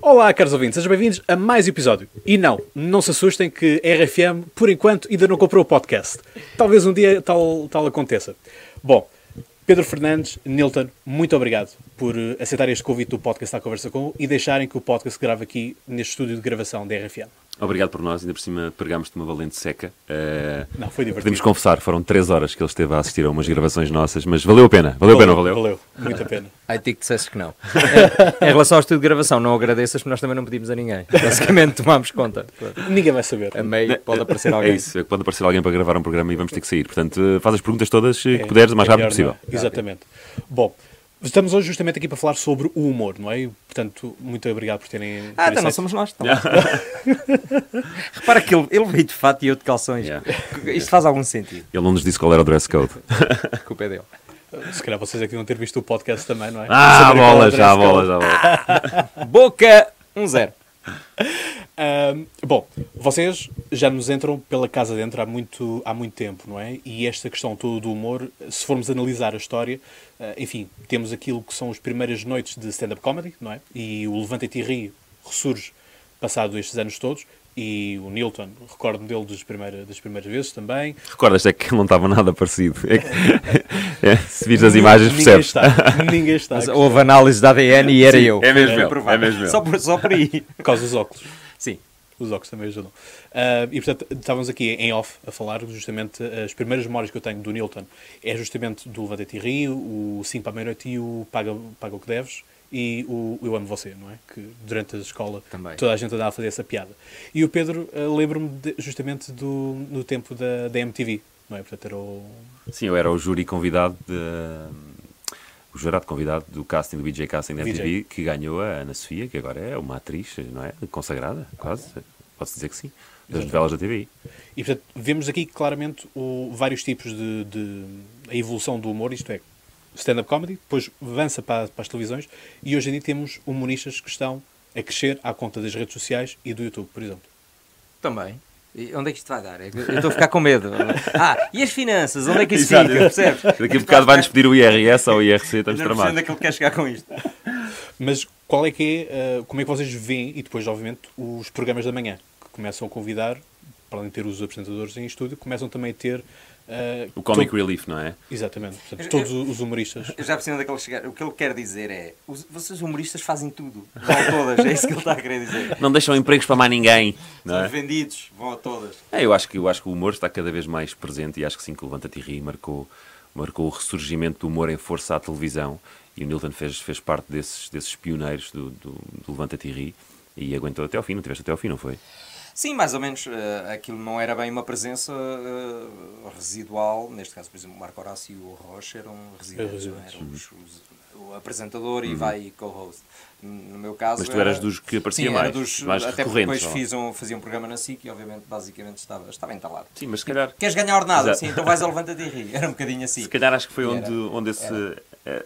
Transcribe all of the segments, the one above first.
Olá, caros ouvintes, sejam bem-vindos a mais um episódio. E não, não se assustem que a RFM, por enquanto, ainda não comprou o podcast. Talvez um dia tal, tal aconteça. Bom, Pedro Fernandes, Nilton, muito obrigado por eh, aceitar este convite do podcast à Conversa Com e deixarem que o podcast grave aqui neste estúdio de gravação da RFM. Obrigado por nós, ainda por cima pegámos-te uma valente seca. Uh, não, foi divertido. Podemos confessar, foram três horas que ele esteve a assistir a umas gravações nossas, mas valeu a pena. Valeu, valeu a pena, valeu? Valeu, muito a pena. Ai, te que dissesses que não. em relação ao estúdio de gravação, não agradeças porque nós também não pedimos a ninguém. Basicamente tomámos conta. Ninguém vai saber. A meio pode aparecer alguém. É isso, é pode aparecer alguém para gravar um programa e vamos ter que sair. Portanto, faz as perguntas todas que é, puderes o mais é rápido possível. É? Exatamente. Bom, Estamos hoje justamente aqui para falar sobre o humor, não é? Portanto, muito obrigado por terem. Ah, então não somos nós. Então. Yeah. Repara que ele, ele veio de fato e eu de calções. Yeah. Isto faz algum sentido. Ele não nos disse qual era o dress code. A culpa é dele. Se calhar vocês aqui vão ter visto o podcast também, não é? Ah, bola, já, bola, já, bola. Boca 1-0. Um, bom, vocês já nos entram pela casa dentro há muito, há muito tempo, não é? E esta questão toda do humor, se formos analisar a história, uh, enfim, temos aquilo que são as primeiras noites de stand-up comedy, não é? E o Levanta-te e Ri ressurge passado estes anos todos. E o Nilton, recordo-me dele das primeiras, das primeiras vezes também. Recordas é que não estava nada parecido. É que, é, se vires as imagens, ninguém percebes. Está, ninguém está. Mas houve análise da ADN e era Sim, eu. É mesmo, é, é mesmo. Só por, só por aí. Por causa dos óculos. Sim. Os óculos também ajudam. Uh, e portanto, estávamos aqui em off a falar justamente as primeiras memórias que eu tenho do Nilton é justamente do Levante e Rio, o 5 para a meia-noite e o Paga, Paga o que Deves e o Eu Amo Você, não é? Que durante a escola Também. toda a gente andava a fazer essa piada. E o Pedro, uh, lembro-me justamente do no tempo da, da MTV, não é? Portanto, era o... Sim, eu era o júri convidado de o jurado convidado do casting do BJ Casting da MTV, que ganhou a Ana Sofia, que agora é uma atriz, não é? Consagrada, quase. Pode-se dizer que sim. Das novelas da TVI. E portanto, vemos aqui claramente o, vários tipos de, de a evolução do humor, isto é, stand-up comedy, depois avança para, para as televisões e hoje em dia temos humoristas que estão a crescer à conta das redes sociais e do YouTube, por exemplo. Também. E onde é que isto vai dar? Eu estou a ficar com medo. Ah, e as finanças? Onde é que isso fica? Percebes? Daqui a bocado vai-nos pedir o IRS ou o IRC, estamos tramados. Onde é que ele quer chegar com isto? Mas qual é que é, uh, como é que vocês veem, e depois, obviamente, os programas da manhã, que começam a convidar, para além de ter os apresentadores em estúdio, começam também a ter Uh, o Comic todo... Relief, não é? Exatamente. Portanto, todos eu, os humoristas. Eu já percebi onde é que ele chegar. O que ele quer dizer é: os, vocês humoristas fazem tudo. Vão a todas. É isso que ele está a querer dizer. Não deixam empregos para mais ninguém. Não São é? vendidos. Vão a todas. É, eu, acho que, eu acho que o humor está cada vez mais presente e acho que sim que o Levanta-te e Ri marcou, marcou o ressurgimento do humor em força à televisão. E o Nilton fez, fez parte desses, desses pioneiros do, do, do Levanta-te e Ri e aguentou até ao fim. Não tiveste até ao fim, não foi? Sim, mais ou menos. Uh, aquilo não era bem uma presença uh, residual. Neste caso, por exemplo, o Marco Horácio e o Rocha eram residentes. É, eram os, os, o apresentador uhum. e vai co-host. No meu caso. Mas tu eras dos que aparecia sim, mais. Dos, mais até porque depois fiz um, fazia um programa na SIC e, obviamente, basicamente estava, estava entalado. Sim, mas se calhar. Queres ganhar ordenado? Sim, então vais a levanta-te e ri. Era um bocadinho assim. Se calhar acho que foi onde, era, onde esse, uh,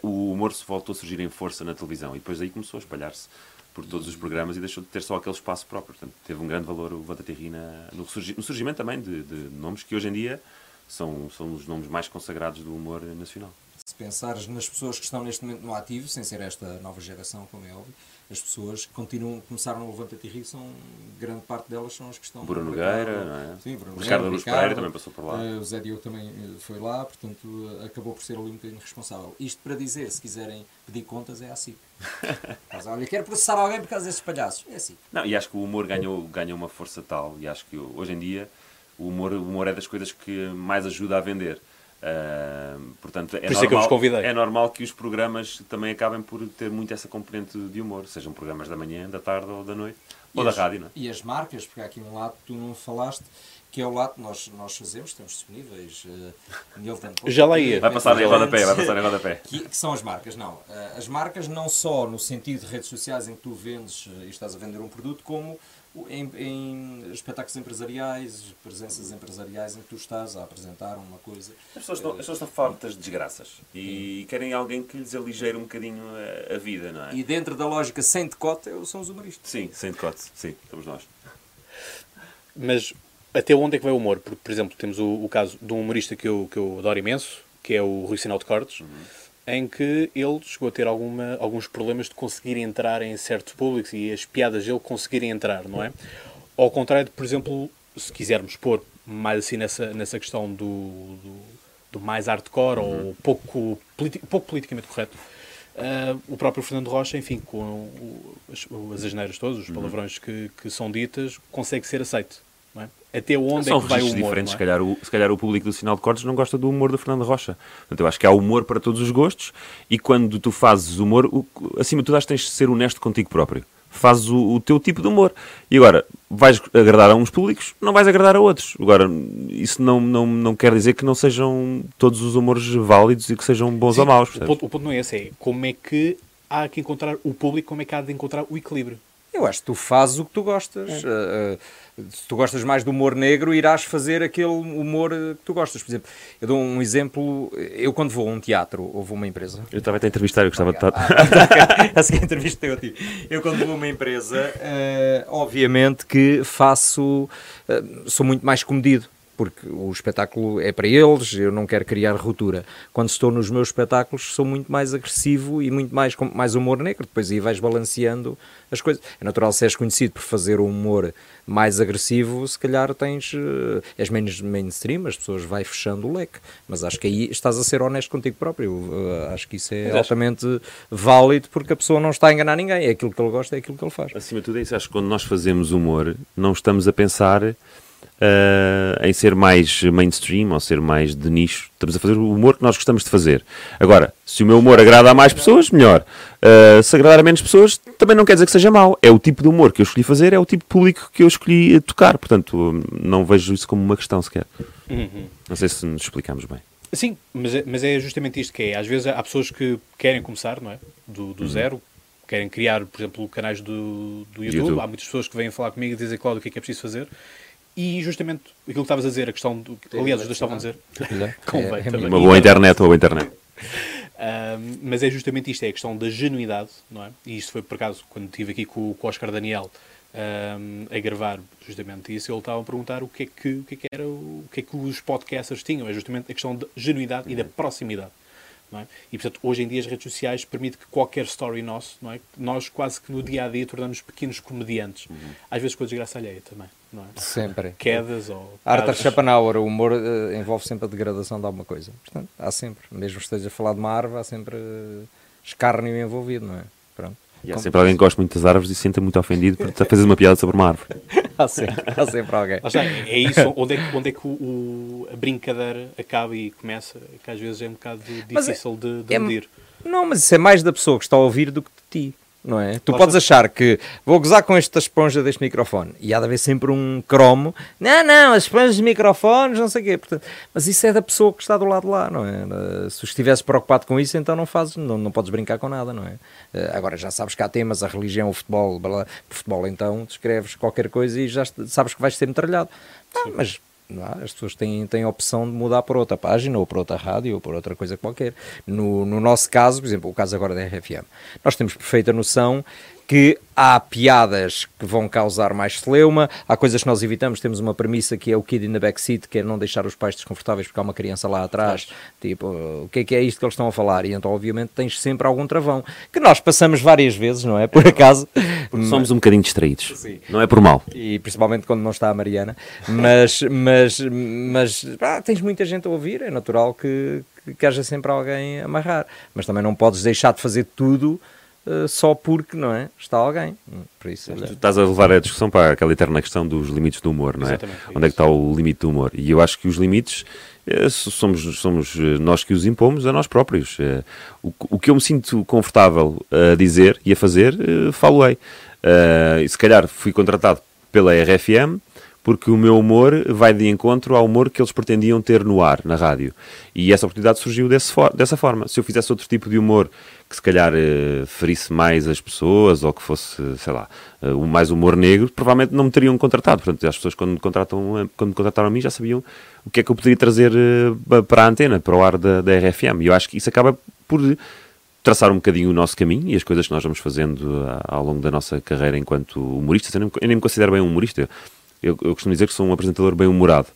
o humor se voltou a surgir em força na televisão e depois aí começou a espalhar-se por todos os programas e deixou de ter só aquele espaço próprio. Portanto, teve um grande valor o Levanta-te no, no surgimento também de, de, nomes que hoje em dia são, são os nomes mais consagrados do humor nacional. Se pensares nas pessoas que estão neste momento no ativo, sem ser esta nova geração, como é óbvio, as pessoas que continuam, começaram no Levanta-te e Ri, são, grande parte delas são as que estão... Bruno Nogueira, não é? Sim, Bruno Ricardo Luz Pereira também passou por lá. Uh, o Zé Diogo também eh, foi lá, portanto uh, acabou por ser ali um bocadinho responsável. Isto para dizer, se quiserem pedir contas, é assim. Mas olha, quero processar alguém por causa desses palhaços. É assim. Não, e acho que o humor ganhou, ganhou uma força tal, e acho que hoje em dia o humor, o humor é das coisas que mais ajuda a vender. Uh, portanto, é, por normal, é, é normal que os programas também acabem por ter muito essa componente de humor, sejam programas da manhã, da tarde ou da noite, e ou as, da rádio. Não é? E as marcas, porque há aqui um lado que tu não falaste, que é o lado que nós, nós fazemos, estamos disponíveis. Uh, Já lá ia. Vai passar em rodapé, vai passar em rodapé. Que, que são as marcas, não. Uh, as marcas não só no sentido de redes sociais em que tu vendes uh, e estás a vender um produto, como em, em, espetáculos empresariais, presenças empresariais em que tu estás a apresentar uma coisa. As pessoas estão, as pessoas estão fartas de desgraças e Sim. querem alguém que lhes aligeire um bocadinho a, a, vida, não é? E dentro da lógica sem decote são os humoristas. Sim, sem decote, sim, somos nós. Mas até onde é que vai o humor? Porque, por exemplo, temos o, o caso de um humorista que eu, que eu adoro imenso, que é o Rui Sinal de Cortes. Uhum em que ele chegou a ter alguma, alguns problemas de conseguir entrar em certos públicos e as piadas dele conseguirem entrar, não é? Ao contrário de, por exemplo, se quisermos pôr mais assim nessa, nessa questão do, do, do mais hardcore uhum. ou pouco, pouco politicamente correto, uh, o próprio Fernando Rocha, enfim, com o, as, as asneiras todas, os uhum. palavrões que, que são ditas, consegue ser aceito. É? Até onde São é que vai o humor? diferentes. É? Se, calhar o, se calhar o público do Sinal de Cortes não gosta do humor do Fernando Rocha. Portanto, eu acho que há humor para todos os gostos e quando tu fazes humor, o, acima de tudo, acho que tens de ser honesto contigo próprio. Fazes o, o, teu tipo de humor. E agora, vais agradar a uns públicos, não vais agradar a outros. Agora, isso não, não, não quer dizer que não sejam todos os humores válidos e que sejam bons Sim, ou maus. O ponto, o ponto não é esse, é como é que há que encontrar o público, como é que há de encontrar o equilíbrio. Eu acho que tu fazes o que tu gostas. É. Uh, se tu gostas mais do humor negro, irás fazer aquele humor que tu gostas. Por exemplo, eu dou um exemplo. Eu, quando vou a um teatro ou vou a uma empresa. Eu estava a entrevistar, eu gostava de estar. Ah, a seguir entrevistei eu a ti. Eu, quando vou a uma empresa, uh, obviamente que faço. Uh, sou muito mais comedido porque o espetáculo é para eles, eu não quero criar ruptura. Quando estou nos meus espetáculos, sou muito mais agressivo e muito mais com mais humor negro. Depois aí vais balanceando as coisas. É natural se és conhecido por fazer um humor mais agressivo, se calhar tens. Uh, és menos mainstream, as pessoas vai fechando o leque. Mas acho que aí estás a ser honesto contigo próprio. Uh, acho que isso é Mas altamente acho... válido porque a pessoa não está a enganar ninguém. É aquilo que ele gosta, é aquilo que ele faz. Acima de tudo, é isso. Acho que quando nós fazemos humor, não estamos a pensar uh, em ser mais mainstream ou ser mais de nicho. Estamos a fazer o humor que nós gostamos de fazer. Agora, se o meu humor agrada a mais pessoas, melhor. Uh, se agradar a menos pessoas, também não quer dizer que seja mau. É o tipo de humor que eu escolhi fazer, é o tipo de público que eu escolhi tocar. Portanto, não vejo isso como uma questão sequer. Uhum. Não sei se nos explicamos bem. Sim, mas é, mas é justamente isto que é. Às vezes há pessoas que querem começar, não é? Do, do uhum. zero, querem criar, por exemplo, canais do, do YouTube. YouTube. Há muitas pessoas que vêm falar comigo e dizem, Cláudio, o que é que é preciso fazer? E justamente aquilo que estavas a dizer, a questão do. aliás, os dois estavam a dizer. Convém é, é também. Uma boa internet ou internet. Um, mas é justamente isto, é a questão da genuidade, não é? E isto foi por acaso quando estive aqui com, com o Oscar Daniel um, a gravar justamente isso, ele estava a perguntar o que é que, o que, é que era o que é que os podcasters tinham, é justamente a questão da genuidade uhum. e da proximidade. É? E, portanto, hoje em dia as redes sociais permitem que qualquer story nosso, não é? nós quase que no dia a dia tornamos pequenos comediantes. Uhum. Às vezes com a desgraça alheia também. Não é? Sempre. Quedas ou. Arthur Schopenhauer, o humor uh, envolve sempre a degradação de alguma coisa. Portanto, há sempre, mesmo que esteja a falar de uma árvore, há sempre uh, escárnio envolvido, não é? Pronto. E há sempre alguém que gosta muito das árvores e se sente muito ofendido porque está a fazer uma piada sobre uma árvore. há, sempre, há sempre alguém. é isso, onde é que, onde é que o, o, a brincadeira acaba e começa, que às vezes é um bocado é- difícil é, de, de é, medir. Não, mas isso é mais da pessoa que está a ouvir do que de ti não é? Tu podes achar que vou gozar com esta esponja deste microfone e há de haver sempre um cromo. Não, não, as esponjas de microfones, não sei o quê. Portanto, mas isso é da pessoa que está do lado de lá, não é? Se estivesse preocupado com isso, então não fazes, não, não podes brincar com nada, não é? Eh, agora já sabes que há temas, a religião, o futebol, blá, futebol então, escreves qualquer coisa e já sabes que vais ser metralhado. Ah, mas é? As pessoas têm, têm a opção de mudar para outra página, ou para outra rádio, ou para outra coisa qualquer. No, no nosso caso, por exemplo, o caso agora da RFM, nós temos perfeita noção que há piadas que vão causar mais celeuma, há coisas que nós evitamos, temos uma premissa que é o kid in the backseat, que é não deixar os pais desconfortáveis porque há uma criança lá atrás, tipo, o que é que é isto que eles estão a falar? E então, obviamente, tens sempre algum travão, que nós passamos várias vezes, não é? Por acaso. Porque somos um bocadinho distraídos, Sim. não é por mal. E principalmente quando não está a Mariana, mas, mas, mas ah, tens muita gente a ouvir, é natural que, que haja sempre alguém a amarrar, mas também não podes deixar de fazer tudo uh, só porque, não é? Está alguém. Por isso, tu estás a levar a discussão para aquela eterna questão dos limites do humor, não é? Exatamente, Onde é que está o limite do humor? E eu acho que os limites eh, somos, somos eh, nós que os impomos a nós próprios. O, o que eu me sinto confortável a dizer e a fazer, falo-ei. Uh, se calhar fui contratado pela RFM porque o meu humor vai de encontro ao humor que eles pretendiam ter no ar, na rádio. E essa oportunidade surgiu desse for dessa forma. Se eu fizesse outro tipo de humor que se calhar uh, ferisse mais as pessoas ou que fosse, sei lá, uh, mais humor negro, provavelmente não me teriam contratado. Portanto, as pessoas quando me, contratam, quando me contrataram a mim já sabiam o que é que eu poderia trazer para a antena, para o ar da, da RFM. E eu acho que isso acaba por traçar um bocadinho o nosso caminho e as coisas que nós vamos fazendo ao longo da nossa carreira enquanto humoristas. Eu nem, eu nem me considero bem um humorista. Eu, eu costumo dizer que sou um apresentador bem humorado.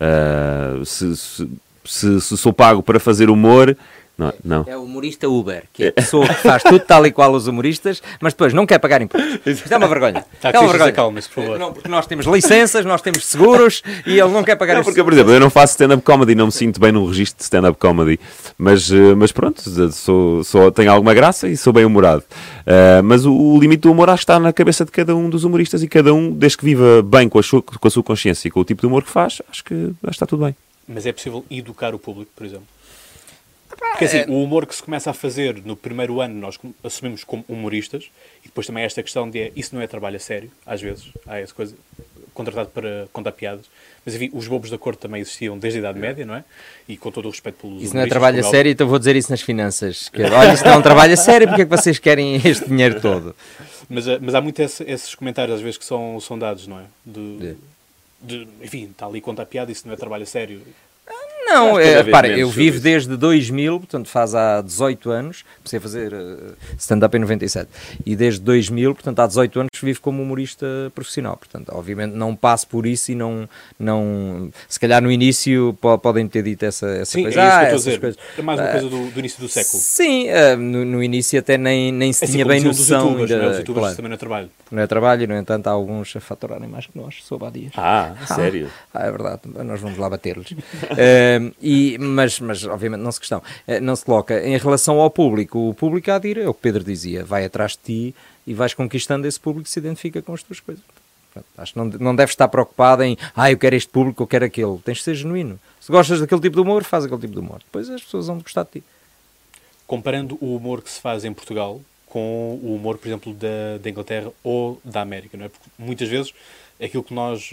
Uh, se, se, se, se, sou pago para fazer humor, Não, não. É o humorista Uber, que é a pessoa que faz tudo tal e qual os humoristas, mas depois não quer pagar impostos. Isto é uma vergonha. Tá, é uma vergonha. acalmem-se, por favor. Não, porque nós temos licenças, nós temos seguros e ele não quer pagar Não, porque, por exemplo, eu não faço stand-up comedy, não me sinto bem num registro de stand-up comedy, mas, eh, mas pronto, sou, sou, tenho alguma graça e sou bem humorado. Uh, mas o, o, limite do humor acho que está na cabeça de cada um dos humoristas e cada um, desde que viva bem com a sua, com a sua consciência e com o tipo de humor que faz, acho que, acho que está tudo bem. Mas é possível educar o público, por exemplo? Porque assim, o humor que se começa a fazer no primeiro ano, nós assumimos como humoristas, e depois também há esta questão de é, isso não é trabalho a sério, às vezes, há essa coisa, contratado para contar piadas. Mas enfim, os bobos da corte também existiam desde a Idade Média, não é? E com todo o respeito pelos Isso não é trabalho a sério, então vou dizer isso nas finanças. Que, olha, isso não é um trabalho a sério, porque é que vocês querem este dinheiro todo? Mas, mas há muito esse, esses comentários às vezes que são, são dados, não é? De, de, enfim, está ali contar piada, isso não é trabalho a sério. Não, é, repara, eu vivo isso. desde 2000, portanto faz há 18 anos, comecei a fazer uh, stand-up em 97, e desde 2000, portanto há 18 anos vivo como humorista profissional, portanto obviamente não passo por isso e não, não se calhar no início podem ter dito essa, essa Sim, coisa. É, isso ah, que eu estou a dizer. é mais uma uh, coisa do, do, início do século. Sim, uh, no, no, início até nem, nem se assim tinha bem noção. Dos youtubers, ainda, não é? Os youtubers claro. também não é trabalho. Não é trabalho, no entanto há alguns a faturarem mais que nós, soube há dias. Ah, sério? Ah, é verdade, nós vamos lá bater-lhes. e, mas, mas obviamente não se questão, não se coloca. Em relação ao público, o público há de ir, é o que Pedro dizia, vai atrás de ti e vais conquistando esse público que se identifica com as tuas coisas. Portanto, acho que não, não deves estar preocupado em, ah, eu quero este público, eu quero aquele. Tens de ser genuíno. Se gostas daquele tipo de humor, faz aquele tipo de humor. Depois as pessoas vão gostar de ti. Comparando o humor que se faz em Portugal com o humor, por exemplo, da, da Inglaterra ou da América, não é? Porque muitas vezes aquilo que nós,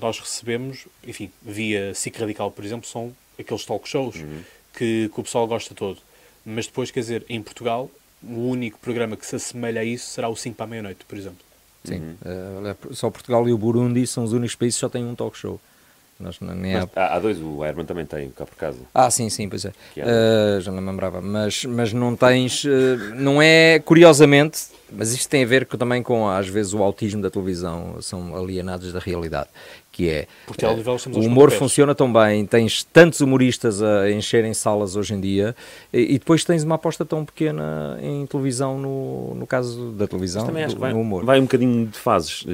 nós recebemos, enfim, via SIC Radical, por exemplo, são aqueles talk shows uhum. que, que o pessoal gosta todo. Mas depois, quer dizer, em Portugal, o único programa que se assemelha a isso será o 5 para a meia-noite, por exemplo. Sim, uhum. uh, só Portugal e o Burundi são os únicos países que só têm um talk show. Nós, nem mas, há... há dois, o Herman também tem, cá por casa. Ah, sim, sim, pois é. Uh, já não me lembrava. Mas, mas não tens. Uh, não é, curiosamente, mas isto tem a ver também com, às vezes, o autismo da televisão. São alienados da realidade. Que é. Porque uh, o humor funciona tão bem, tens tantos humoristas a encherem salas hoje em dia, e, e, depois tens uma aposta tão pequena em televisão, no, no caso da televisão, também acho do, que vai, no humor. Vai um bocadinho de fases.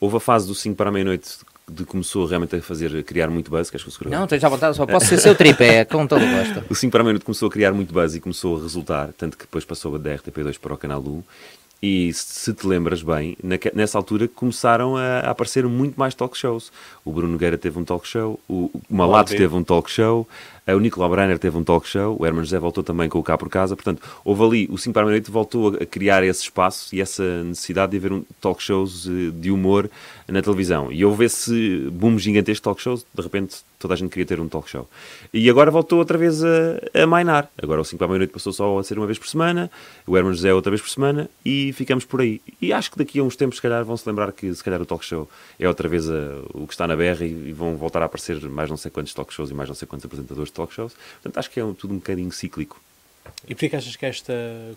houve a fase do 5 para a meia-noite de começou realmente a fazer, a criar muito buzz, queres que eu segure? Não, tens à vontade, só posso ser seu tripé, com todo o gosto. O 5 para a meia-noite começou a criar muito buzz e começou a resultar, tanto que depois passou da RTP2 para o Canal 1, e se te lembras bem, nessa altura começaram a, aparecer muito mais talk shows. O Bruno Nogueira teve um talk show, o Malato teve um talk show, o Nicolau Breiner teve um talk show, o Herman José voltou também com o Cá por Casa. Portanto, houve ali, o 5 para a meia-noite voltou a criar esse espaço e essa necessidade de haver um talk shows de humor na televisão. E houve esse boom gigantesco de talk shows, de repente toda a gente queria ter um talk show. E agora voltou outra vez a, a mainar. Agora o 5 para a meia-noite passou só a ser uma vez por semana, o Herman José outra vez por semana e ficamos por aí. E acho que daqui a uns tempos, se calhar, vão se lembrar que se calhar o talk show é outra vez a, o que está na berra e, e, vão voltar a aparecer mais não sei quantos talk shows e mais não sei quantos apresentadores de talk shows. Portanto, acho que é um, tudo um bocadinho cíclico. E porquê que achas que esta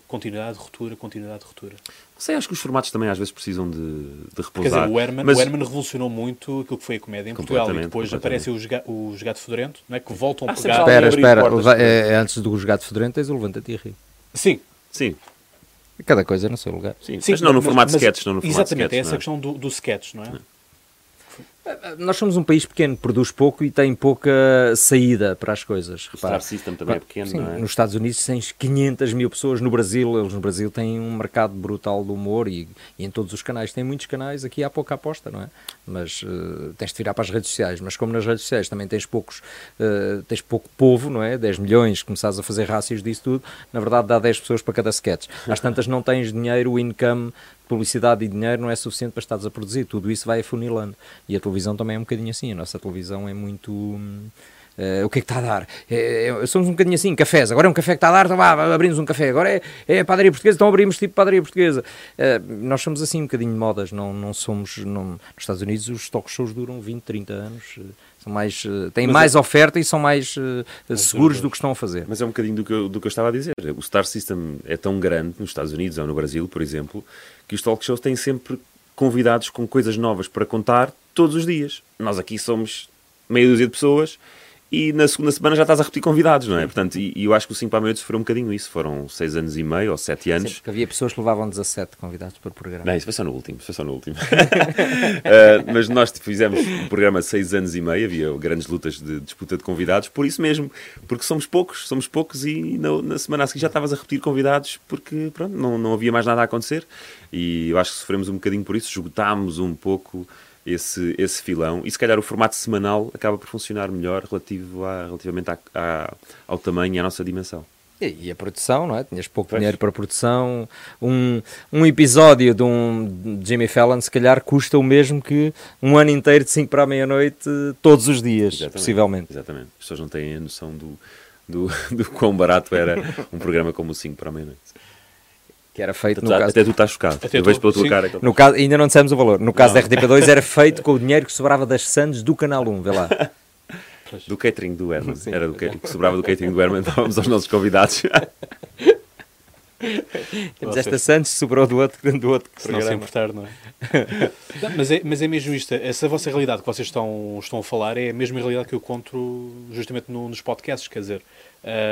continuidade, ruptura, continuidade, ruptura? Não sei, acho que os formatos também às vezes precisam de, de repousar. Quer dizer, o Herman, mas... o Herman revolucionou muito aquilo que foi a comédia em Portugal e depois aparece o, o Gato Fedorento, não é? que voltam ah, a pegar... Espera, espera, o, é, antes do Gato Fedorento tens o Levanta-te e ri. Sim. Sim. Cada coisa no seu lugar. Sim, Sim mas não no mas, formato mas, sketch, não no formato Exatamente, sketch, é essa é? questão do, do sketch, não é? Não. Nós somos um país pequeno, produz pouco e tem pouca saída para as coisas. O Star System também é pequeno, Sim, não é? Nos Estados Unidos tens 500 mil pessoas, no Brasil, eles no Brasil têm um mercado brutal de humor e, e em todos os canais. Tem muitos canais, aqui há pouca aposta, não é? Mas uh, tens de virar para as redes sociais. Mas como nas redes sociais também tens poucos, uh, tens pouco povo, não é? 10 milhões, começares a fazer rácios disso tudo, na verdade dá 10 pessoas para cada sketch. Às tantas não tens dinheiro, o income publicidade e dinheiro não é suficiente para estares a produzir, tudo isso vai afunilando. E a televisão também é um bocadinho assim, a nossa televisão é muito. Uh, o que é que está a dar? É, é, somos um bocadinho assim, cafés. Agora é um café que está a dar, então vá, abrimos um café. Agora é, é padaria portuguesa, então abrimos tipo padaria portuguesa. Uh, nós somos assim um bocadinho de modas, não, não somos. Não, nos Estados Unidos os talk shows duram 20, 30 anos. Uh, são mais, têm Mas mais é... oferta e são mais seguros do que estão a fazer. Mas é um bocadinho do que, eu, do que eu estava a dizer. O Star System é tão grande nos Estados Unidos ou no Brasil, por exemplo, que os talk shows têm sempre convidados com coisas novas para contar todos os dias. Nós aqui somos meia dúzia de pessoas e na segunda semana já estás a repetir convidados, não é? Portanto, e, e eu acho que o 5 para a meia-noite sofreu um bocadinho isso. Foram 6 anos e meio ou 7 anos. Sim, porque havia pessoas que levavam 17 convidados por programa. Não, isso foi só no último, foi só no último. uh, mas nós fizemos um programa 6 anos e meio, havia grandes lutas de disputa de convidados, por isso mesmo, porque somos poucos, somos poucos e na, na semana a seguir já estavas a repetir convidados porque pronto, não, não havia mais nada a acontecer e eu acho que sofremos um bocadinho por isso, esgotámos um pouco esse, esse filão. E se calhar o formato semanal acaba por funcionar melhor relativo a, relativamente a, a, ao tamanho e à nossa dimensão. E, a produção, não é? Tinhas pouco pois. dinheiro para produção. Um, um episódio de um Jimmy Fallon, se calhar, custa o mesmo que um ano inteiro de 5 para a meia-noite, todos os dias, exatamente, possivelmente. Exatamente. As pessoas não têm a noção do, do, do quão barato era um programa como o 5 para a meia-noite que era feito até no caso... Até tu estás chocado. Até eu vejo pela tua sim. cara. No caso, ainda não dissemos o valor. No caso não. da RTP2 era feito com o dinheiro que sobrava das Sandes do Canal 1, vê lá. Do catering do Herman. Sim. Era do que, que sobrava do catering do Herman, dávamos aos nossos convidados. Temos esta Santos, sobrou do outro, do outro Se não se importar, não é? não, mas é? Mas é mesmo isto. Essa vossa realidade que vocês estão, estão a falar é a mesma realidade que eu conto justamente no, nos podcasts, quer dizer.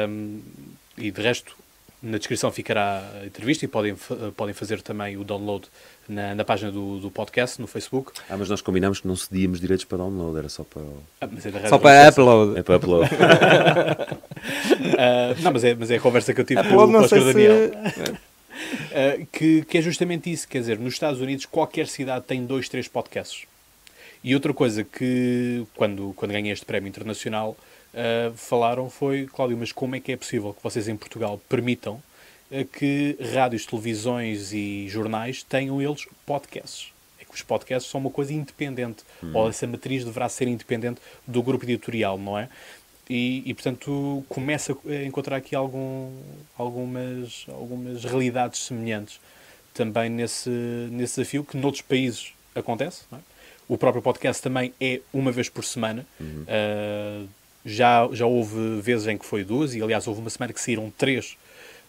Um, e de resto, na descrição ficará a entrevista e podem, podem fazer também o download na, na página do, do podcast, no Facebook. Ah, mas nós combinamos que não cedíamos direitos para download, era só para. Ah, é só para upload. É para upload. uh, não, mas é, mas é a conversa que eu tive upload, com o Oscar Daniel. Uh, que, que é justamente isso, quer dizer, nos Estados Unidos qualquer cidade tem dois, três podcasts. E outra coisa que, quando, quando ganhei este prémio internacional, uh, falaram foi, Cláudio, mas como é que é possível que vocês em Portugal permitam uh, que rádios, televisões e jornais tenham eles podcasts? É que os podcasts são uma coisa independente, hum. ou essa matriz deverá ser independente do grupo editorial, não é? E, e, portanto começa a encontrar aqui algum, algumas, algumas realidades semelhantes também nesse, nesse desafio que noutros países acontece. É? O próprio podcast também é uma vez por semana. Uhum. Uh, já, já houve vezes em que foi duas, e aliás houve uma semana que saíram três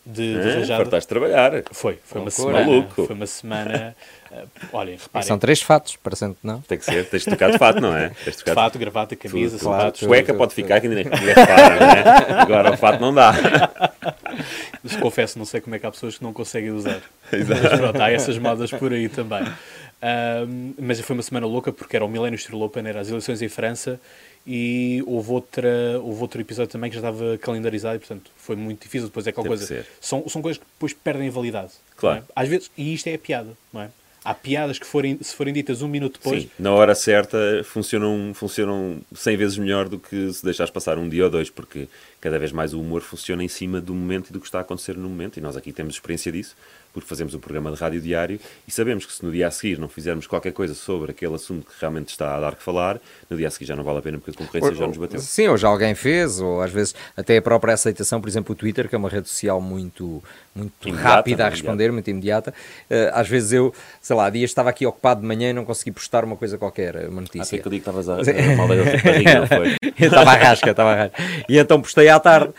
de, de é, rajada. Fartaste trabalhar. Foi, foi uma semana. Maluco. Foi uma semana. Uh, olhem, reparem. São três fatos, parecendo que não. Tem que ser, tens de tocar de fato, não é? Tens de, de fato, gravata, camisa, tudo, sapatos. Cueca pode ficar, que ainda nem repara, não é? Agora o fato não dá. Mas confesso, não sei como é que há pessoas que não conseguem usar. Exato. Mas pronto, há essas modas por aí também. Uh, mas foi uma semana louca porque era o Millennium Steel Open, era as eleições em França e houve, outra, houve outro episódio também que já estava calendarizado e, portanto, foi muito difícil. Depois é Deve coisa. São, são coisas que depois perdem a validade. Claro. É? Às vezes, e isto é a piada, não é? Há piadas que forem, se forem ditas um minuto depois. Sim, na hora certa funcionam, funcionam 100 vezes melhor do que se deixares passar um dia ou dois, porque cada vez mais o humor funciona em cima do momento e do que está a acontecer no momento, e nós aqui temos experiência disso porque fazemos um programa de rádio diário e sabemos que se no dia a seguir não fizermos qualquer coisa sobre aquele assunto que realmente está a dar que falar, no dia a seguir já não vale a pena porque a concorrência ou, já nos bateu. Sim, ou já alguém fez, ou às vezes até a própria aceitação, por exemplo, o Twitter, que é uma rede social muito, muito imediata, rápida a responder, imediata. muito imediata. Uh, às vezes eu, sei lá, dias estava aqui ocupado de manhã e não consegui postar uma coisa qualquer, uma notícia. Até que eu digo que estavas a, a mal da foi? eu estava a rasca, estava a rasca. E então postei à tarde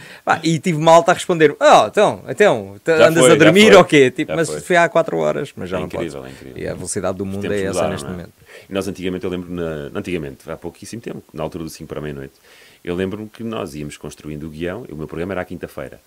e tive malta a responder: Oh, então, então andas foi, a dormir ou quê? Tipo, mas foi. foi há 4 horas, mas já é não incrível, pode. É incrível. E a velocidade do mundo é essa neste é? momento. E nós antigamente, eu lembro, na, antigamente, há pouquíssimo tempo, na altura do 5 para a meia-noite, eu lembro-me que nós íamos construindo o guião, o meu programa era à quinta-feira,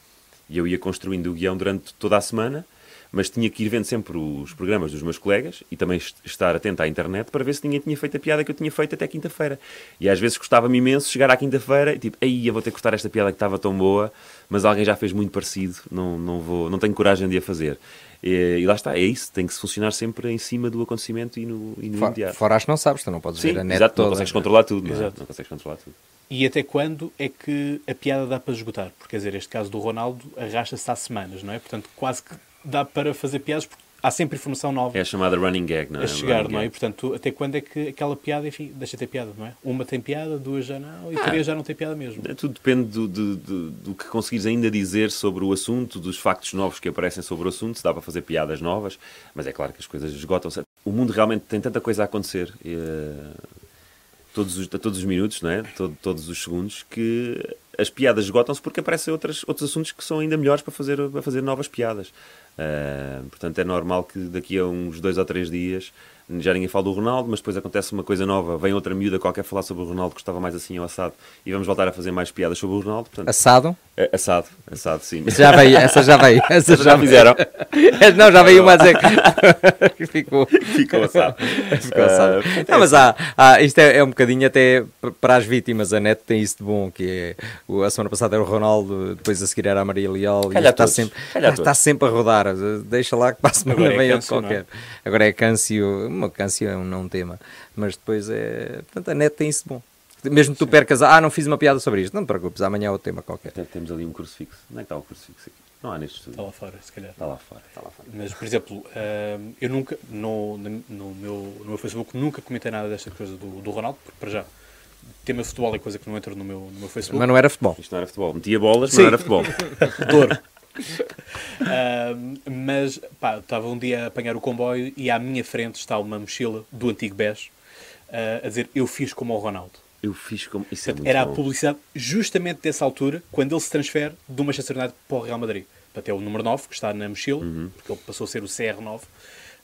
e eu ia construindo o guião durante toda a semana, mas tinha que ir vendo sempre os programas dos meus colegas e também estar atento à internet para ver se ninguém tinha feito a piada que eu tinha feito até quinta-feira. E às vezes gostava-me imenso chegar à quinta-feira e tipo, aí eu vou ter que cortar esta piada que estava tão boa, mas alguém já fez muito parecido, não, não, vou, não tenho coragem de a fazer. E, e, lá está, é isso, tem que se funcionar sempre em cima do acontecimento e no, e no For, imediato. Fora as que não sabes, tu não podes Sim, ver a net exato, toda. não consegues controlar tudo, não, não consegues controlar tudo. E até quando é que a piada dá para esgotar? Porque, quer dizer, este caso do Ronaldo arrasta-se há semanas, não é? Portanto, quase que dá para fazer piadas, porque há sempre informação nova. É a chamada running gag, não é? A chegar, não é? E, portanto, até quando é que aquela piada, enfim, deixa de ter piada, não é? Uma tem piada, duas já não, e ah, três já não tem piada mesmo. É, tudo depende do, do, do, do, que conseguires ainda dizer sobre o assunto, dos factos novos que aparecem sobre o assunto, se dá para fazer piadas novas, mas é claro que as coisas esgotam-se. O mundo realmente tem tanta coisa a acontecer. E, uh, todos os, a todos os minutos, não é? Todo, todos os segundos, que as piadas esgotam-se porque aparecem outras, outros assuntos que são ainda melhores para fazer, para fazer novas piadas. Uh, portanto, é normal que daqui a uns dois ou três dias já ninguém fala do Ronaldo, mas depois acontece uma coisa nova, vem outra miúda qualquer falar sobre o Ronaldo que estava mais assim ao assado e vamos voltar a fazer mais piadas sobre o Ronaldo. Portanto, Assado? é, assado, assado, sim. Já veio, essa já veio. Essa Já fizeram? Não, já veio uma a dizer que ficou. Ficou assado. Ficou assado. Uh, Não, mas há, há- isto é, é um bocadinho até para as vítimas. A net tem isso de bom, que é a semana passada era o Ronaldo, depois a seguir era a Maria Leal e está sempre, está sempre a rodar. Deixa lá que para a semana é vem outro é? qualquer. Agora é câncio, uma câncio é um não tema, mas depois é. Portanto, a net tem isso de bom. Mesmo que tu percas, ah, não fiz uma piada sobre isto, não te preocupes, amanhã é outro tema qualquer. Até temos ali um crucifixo. Onde é que está o crucifixo aqui? Não há neste estúdio. Está lá fora, se calhar. Está lá fora. Está lá fora. Mas, por exemplo, hum, eu nunca, no, no, meu, no meu Facebook, nunca comentei nada desta coisa do, do Ronaldo, porque para já, tema futebol é coisa que não entra no meu, no meu Facebook. Mas não era futebol. Isto não era futebol. Metia bolas, mas Sim. não era futebol. Douro. Mas, pá, estava um dia a apanhar o comboio e à minha frente está uma mochila do antigo BES ah, a dizer eu fiz como o Ronaldo. Eu fiz como. Isso é muito Era a bom. publicidade justamente dessa altura, quando ele se transfere do Manchester United para o Real Madrid. Portanto, é o número 9 que está na mochila, Uhum. porque ele passou a ser o CR9.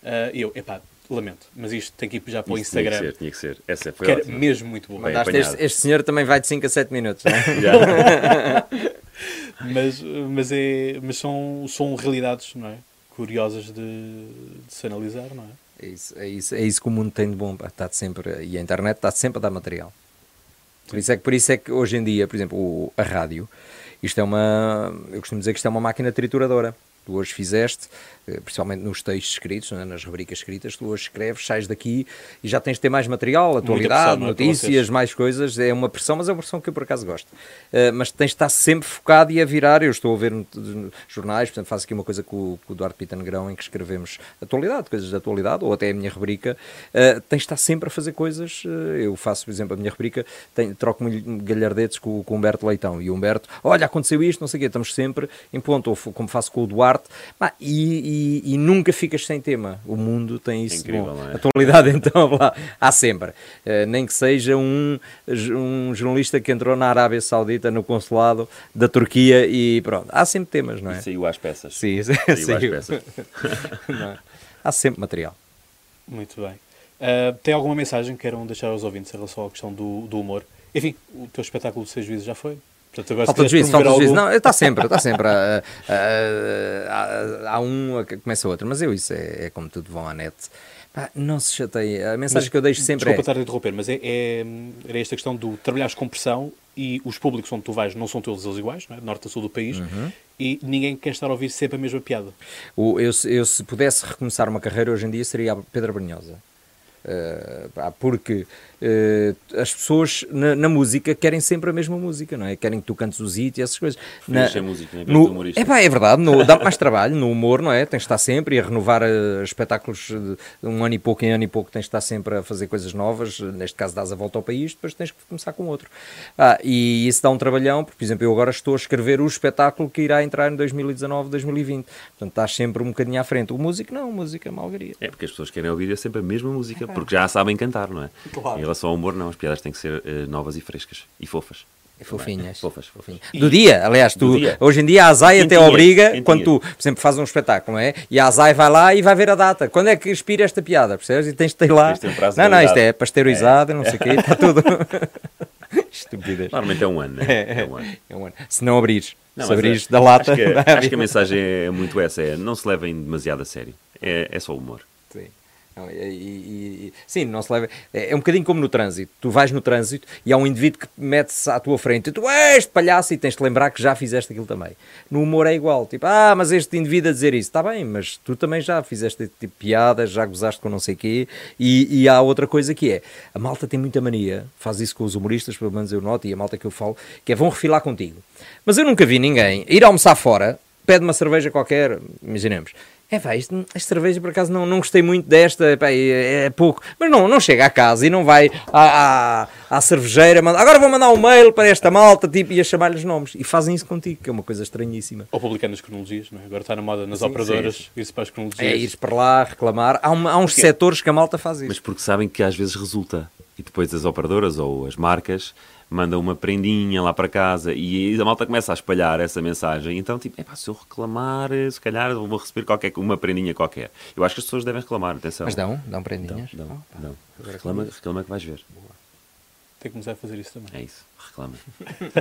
Ah, E eu, epá, lamento, mas isto tem que ir já para o Isso tinha que Instagram, ser, tinha que ser. Essa foi que era mesmo muito Mandaste apanhado. este, este senhor também vai de 5 a 7 minutos, não é? Mas, mas, é, mas são, são realidades não é? curiosas de, de se analisar, não é? É isso, é, isso, é isso que o mundo tem de bom. Está sempre, e a internet está sempre a dar material. Por isso, é que, por isso é que hoje em dia, por exemplo, o- a rádio, isto é uma. Eu costumo dizer que isto é uma máquina trituradora. Tu hoje fizeste, principalmente nos textos escritos, é? nas rubricas escritas, tu hoje escreves, sais daqui e já tens de ter mais material, atualidade, pressão, é? Notícias, mais coisas. É uma pressão, mas é uma pressão que eu por acaso gosto. Eh, mas tens de estar sempre focado e a virar. Eu estou a ver jornais, portanto faço aqui uma coisa com, o- com o Duarte Pita Negrão em que escrevemos atualidade, coisas de atualidade, ou até a minha rubrica. Eh, tens de estar sempre a fazer coisas. eh, eu faço, por exemplo, a minha rubrica, tenho, troco-me galhardetes com, com o Humberto Leitão. E o Humberto, olha, aconteceu isto, não sei o quê, estamos sempre em ponto, ou como faço com o Duarte, Pá, e, e- e nunca ficas sem tema. O mundo tem isso. incrível, bom. não é? Atualidade, então, lá, há sempre. Eh, nem que seja um, um jornalista que entrou na Arábia Saudita no consulado da Turquia e pronto. Há sempre temas, não é? E saiu às peças. Sim, Saiu às saiu. peças. Não é? Há sempre material. Muito bem. Ah, tem alguma mensagem que queiram deixar aos ouvintes em relação à questão do, do humor? Enfim, o teu espetáculo de seis juízes já foi. Portanto, agora Falta de juízo, falta de juízo. algum- Não, está sempre, está sempre. Há, um que começa outro, mas eu isso é, é como tudo vão à net. Não se chateie. A mensagem Mas, que eu deixo sempre Desculpa é. estar a interromper, mas é, é, era esta questão do trabalhares com pressão e os públicos onde tu vais não são todos eles iguais, não é? norte a sul do país, Uhum. e ninguém quer estar a ouvir sempre a mesma piada. O- eu, se- eu, se pudesse recomeçar uma carreira hoje em dia, seria a Pedra Brunhosa. Uh, porque as pessoas na, na música querem sempre a mesma música, não é? Querem que tu cantes os hits e essas coisas. Ser músico, em vez de no, humorista. é, pá, é verdade, no- dá mais trabalho no humor, não é? Tens de estar sempre e a renovar uh, espetáculos de um ano e pouco em ano e pouco, tens de estar sempre a fazer coisas novas. Neste caso, dás a volta ao país, depois tens que começar com outro. Ah, e isso dá um trabalhão, porque, por exemplo, eu agora estou a escrever o espetáculo que irá entrar em 2019, 2020. Portanto, estás sempre um bocadinho à frente. O músico, não, o músico é malgaria. É porque as pessoas querem ouvir sempre a mesma música, porque já a sabem cantar, não é? Claro. Relação ao humor, não. As piadas têm que ser eh, novas e frescas. E fofas. E fofinhas. Fofas, fofas. Do dia, aliás, tu, Do dia. hoje em dia a ASAI até obriga, quando tu, por exemplo, fazes um espetáculo, não é? E a ASAI vai lá e vai ver a data. Quando é que expira esta piada, percebes? E tens de ter lá. Um não, não, isto é pasteurizado, não sei o quê, está tudo. Estupidez. Normalmente é um ano, né? É, É um ano. é um ano. Se não abrires, Não, se abrires é- da lata. Acho que, acho que a mensagem é muito essa: é não se levem demasiado a sério. É, é só humor. E- e- e- sim, não se leva. É, é um bocadinho como no trânsito. Tu vais no trânsito e há um indivíduo que mete-se à tua frente e tu és palhaço e tens de lembrar que já fizeste aquilo também. No humor é igual. Tipo, ah, mas este indivíduo a dizer isso. Está bem, mas tu também já fizeste este tipo piadas, já gozaste com não sei o quê. E, e há outra coisa que é: a malta tem muita mania, faz isso com os humoristas, pelo menos eu noto, e a malta que eu falo, que é vão refilar contigo. Mas eu nunca vi ninguém ir almoçar fora, pede uma cerveja qualquer, imaginemos. É pá, isto, esta cerveja por acaso não, não gostei muito desta, pá, é, é pouco. Mas não, não chega a casa e não vai à, à, à cervejeira, manda, agora vou mandar um mail para esta malta tipo, e a chamar-lhes nomes. E fazem isso contigo, que é uma coisa estranhíssima. Ou publicando as cronologias, não é? agora está na moda nas Sim, operadoras, sim, ir-se para as cronologias. É ires para lá reclamar. Há, uma- há uns setores que a malta faz isso. Mas porque sabem que às vezes resulta. e depois as operadoras ou as marcas mandam uma prendinha lá para casa e a malta começa a espalhar essa mensagem. Então, tipo, epá, se eu reclamar, se calhar vou receber qualquer, uma prendinha qualquer. Eu acho que as pessoas devem reclamar, atenção. Mas dão, dão prendinhas. Não, não. Reclama, reclama que vais ver. Tem que começar a fazer isso também. É isso, reclama.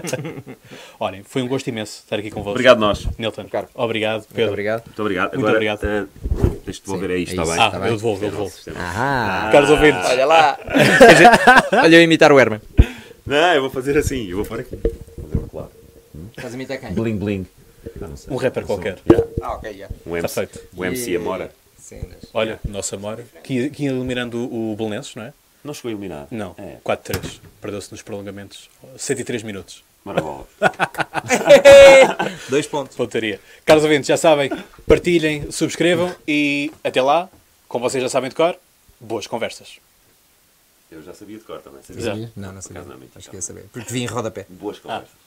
Olhem, foi um gosto imenso estar aqui convosco. Obrigado nós. Nilton. Ricardo. Obrigado, Pedro. Muito obrigado. Muito obrigado. Muito Agora, obrigado. eh, deixa-te devolver Sim, aí, está é isso. bem? Ah, Tá bem. eu devolvo, eu devolvo. Ahá. Caros ouvintes, Olha lá. Olha eu imitar o Herman. Não, eu vou fazer assim, eu vou pôr aqui. Vou fazer claro. Estás a imitar quem? Bling bling. Ah, não sei. um rapper qualquer. Yeah. Ah, ok, já. Um Está MC, feito. o MC Amora. Cenas. Olha, nossa Amora, que, que ia eliminando o, o Belenenses, não é? Não chegou a eliminar. Não, É. 4-3. Perdeu-se nos prolongamentos. 103 minutos. Maravilha. Dois pontos. Pontaria. Caros ouvintes, já sabem, partilhem, subscrevam e até lá, como vocês já sabem de cor, boas conversas. Eu já sabia de cor também. Sabia. Não, não sabia. acaso não é. Acho que ia saber. Porque vi em rodapé. Boas conversas.